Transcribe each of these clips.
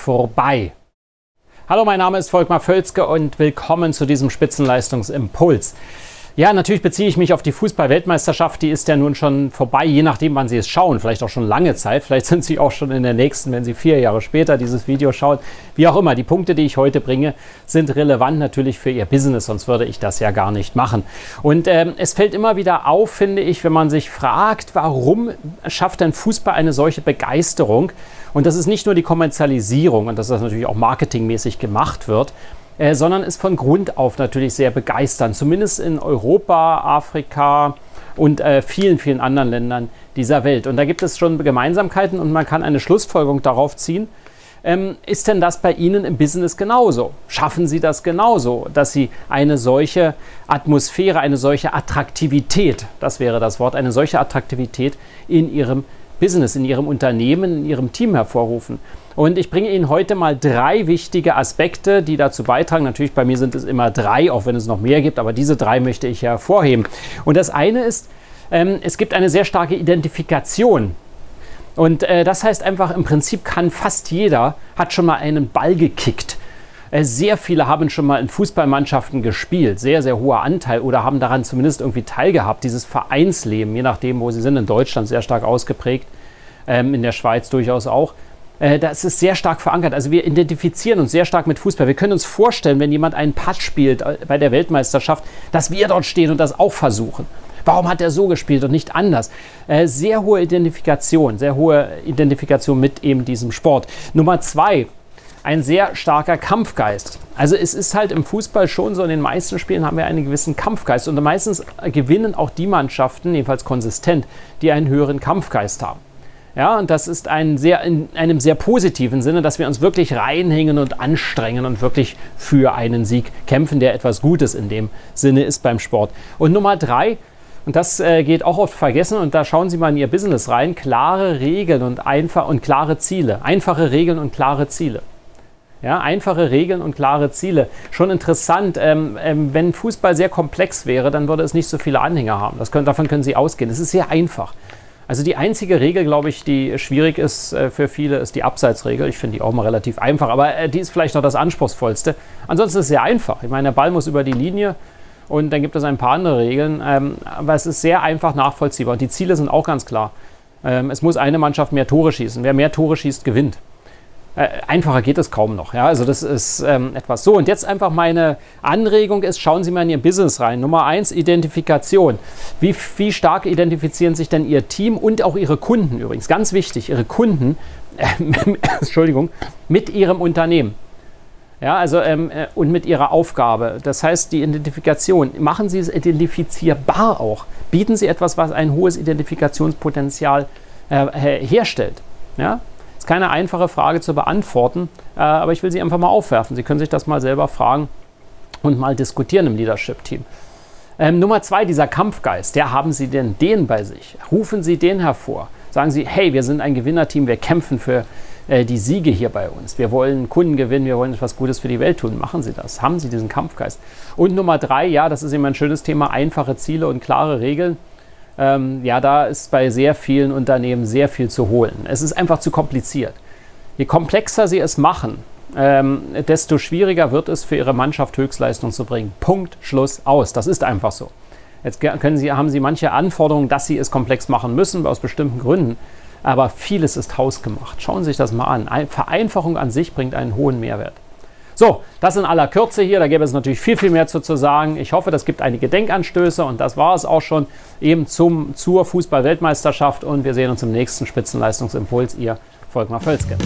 vorbei. Hallo, mein Name ist Volkmar Völzke und willkommen zu diesem Spitzenleistungsimpuls. Ja, natürlich beziehe ich mich auf die Fußball-Weltmeisterschaft. Die ist ja nun schon vorbei, je nachdem, wann Sie es schauen. Vielleicht auch schon lange Zeit. Vielleicht sind Sie auch schon in der nächsten, wenn Sie vier Jahre später dieses Video schauen. Wie auch immer, die Punkte, die ich heute bringe, sind relevant natürlich für Ihr Business, sonst würde ich das ja gar nicht machen. Und ähm, es fällt immer wieder auf, finde ich, wenn man sich fragt, warum schafft denn Fußball eine solche Begeisterung? Und das ist nicht nur die Kommerzialisierung und dass das natürlich auch marketingmäßig gemacht wird, äh, sondern ist von Grund auf natürlich sehr begeisternd, zumindest in Europa, Afrika und äh, vielen, vielen anderen Ländern dieser Welt. Und da gibt es schon Gemeinsamkeiten und man kann eine Schlussfolgerung darauf ziehen. Ähm, ist denn das bei Ihnen im Business genauso? Schaffen Sie das genauso, dass Sie eine solche Atmosphäre, eine solche Attraktivität, das wäre das Wort, eine solche Attraktivität in Ihrem Business, in Ihrem Unternehmen, in Ihrem Team hervorrufen? Und ich bringe Ihnen heute mal drei wichtige Aspekte, die dazu beitragen. Natürlich, bei mir sind es immer drei, auch wenn es noch mehr gibt, aber diese drei möchte ich hervorheben. Und das eine ist, ähm, es gibt eine sehr starke Identifikation. Und äh, das heißt einfach, im Prinzip kann fast jeder, hat schon mal einen Ball gekickt. Äh, sehr viele haben schon mal in Fußballmannschaften gespielt, sehr, sehr hoher Anteil oder haben daran zumindest irgendwie teilgehabt. Dieses Vereinsleben, je nachdem, wo sie sind, in Deutschland sehr stark ausgeprägt, ähm, in der Schweiz durchaus auch. Äh, das ist sehr stark verankert. Also wir identifizieren uns sehr stark mit Fußball. Wir können uns vorstellen, wenn jemand einen Putt spielt äh, bei der Weltmeisterschaft, dass wir dort stehen und das auch versuchen. Warum hat er so gespielt und nicht anders? Sehr hohe Identifikation, sehr hohe Identifikation mit eben diesem Sport. Nummer zwei, ein sehr starker Kampfgeist. Also es ist halt im Fußball schon so, in den meisten Spielen haben wir einen gewissen Kampfgeist und meistens gewinnen auch die Mannschaften, jedenfalls konsistent, die einen höheren Kampfgeist haben. Ja, und das ist ein sehr, in einem sehr positiven Sinne, dass wir uns wirklich reinhängen und anstrengen und wirklich für einen Sieg kämpfen, der etwas Gutes in dem Sinne ist beim Sport. Und Nummer drei, und das äh, geht auch oft vergessen, und da schauen Sie mal in Ihr Business rein, klare Regeln und, einfach, und klare Ziele. Einfache Regeln und klare Ziele. Ja, einfache Regeln und klare Ziele. Schon interessant, ähm, ähm, wenn Fußball sehr komplex wäre, dann würde es nicht so viele Anhänger haben. Das können, davon können Sie ausgehen. Es ist sehr einfach. Also die einzige Regel, glaube ich, die schwierig ist äh, für viele, ist die Abseitsregel. Ich finde die auch mal relativ einfach, aber äh, die ist vielleicht noch das anspruchsvollste. Ansonsten ist es sehr einfach. Ich meine, der Ball muss über die Linie und dann gibt es ein paar andere Regeln, ähm, aber es ist sehr einfach nachvollziehbar und die Ziele sind auch ganz klar. Ähm, es muss eine Mannschaft mehr Tore schießen. Wer mehr Tore schießt, gewinnt. Äh, einfacher geht es kaum noch. Ja? Also das ist ähm, etwas so. Und jetzt einfach meine Anregung ist, schauen Sie mal in Ihr Business rein. Nummer eins, Identifikation. Wie, wie stark identifizieren sich denn Ihr Team und auch Ihre Kunden übrigens? Ganz wichtig, Ihre Kunden, äh, Entschuldigung, mit Ihrem Unternehmen. Ja, also ähm, äh, und mit ihrer Aufgabe. Das heißt, die Identifikation, machen Sie es identifizierbar auch. Bieten Sie etwas, was ein hohes Identifikationspotenzial äh, herstellt. Ja? Keine einfache Frage zu beantworten, äh, aber ich will sie einfach mal aufwerfen. Sie können sich das mal selber fragen und mal diskutieren im Leadership-Team. Ähm, Nummer zwei, dieser Kampfgeist, der haben Sie denn den bei sich? Rufen Sie den hervor. Sagen Sie, hey, wir sind ein Gewinnerteam, wir kämpfen für äh, die Siege hier bei uns. Wir wollen Kunden gewinnen, wir wollen etwas Gutes für die Welt tun. Machen Sie das. Haben Sie diesen Kampfgeist. Und Nummer drei, ja, das ist immer ein schönes Thema, einfache Ziele und klare Regeln ähm, ja, da ist bei sehr vielen Unternehmen sehr viel zu holen. Es ist einfach zu kompliziert. Je komplexer sie es machen, ähm, desto schwieriger wird es für ihre Mannschaft Höchstleistung zu bringen. Punkt, Schluss, aus. Das ist einfach so. Jetzt können sie, haben sie manche Anforderungen, dass sie es komplex machen müssen, aus bestimmten Gründen. Aber vieles ist hausgemacht. Schauen Sie sich das mal an. Vereinfachung an sich bringt einen hohen Mehrwert. So, das in aller Kürze hier. Da gäbe es natürlich viel, viel mehr zu, zu sagen. Ich hoffe, das gibt einige Denkanstöße und das war es auch schon eben zum, zur Fußball-Weltmeisterschaft und wir sehen uns im nächsten Spitzenleistungsimpuls. Ihr Volkmar Völzke.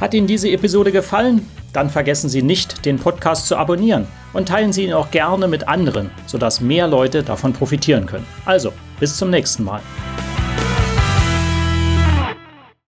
Hat Ihnen diese Episode gefallen? Dann vergessen Sie nicht, den Podcast zu abonnieren und teilen Sie ihn auch gerne mit anderen, sodass mehr Leute davon profitieren können. Also, bis zum nächsten Mal.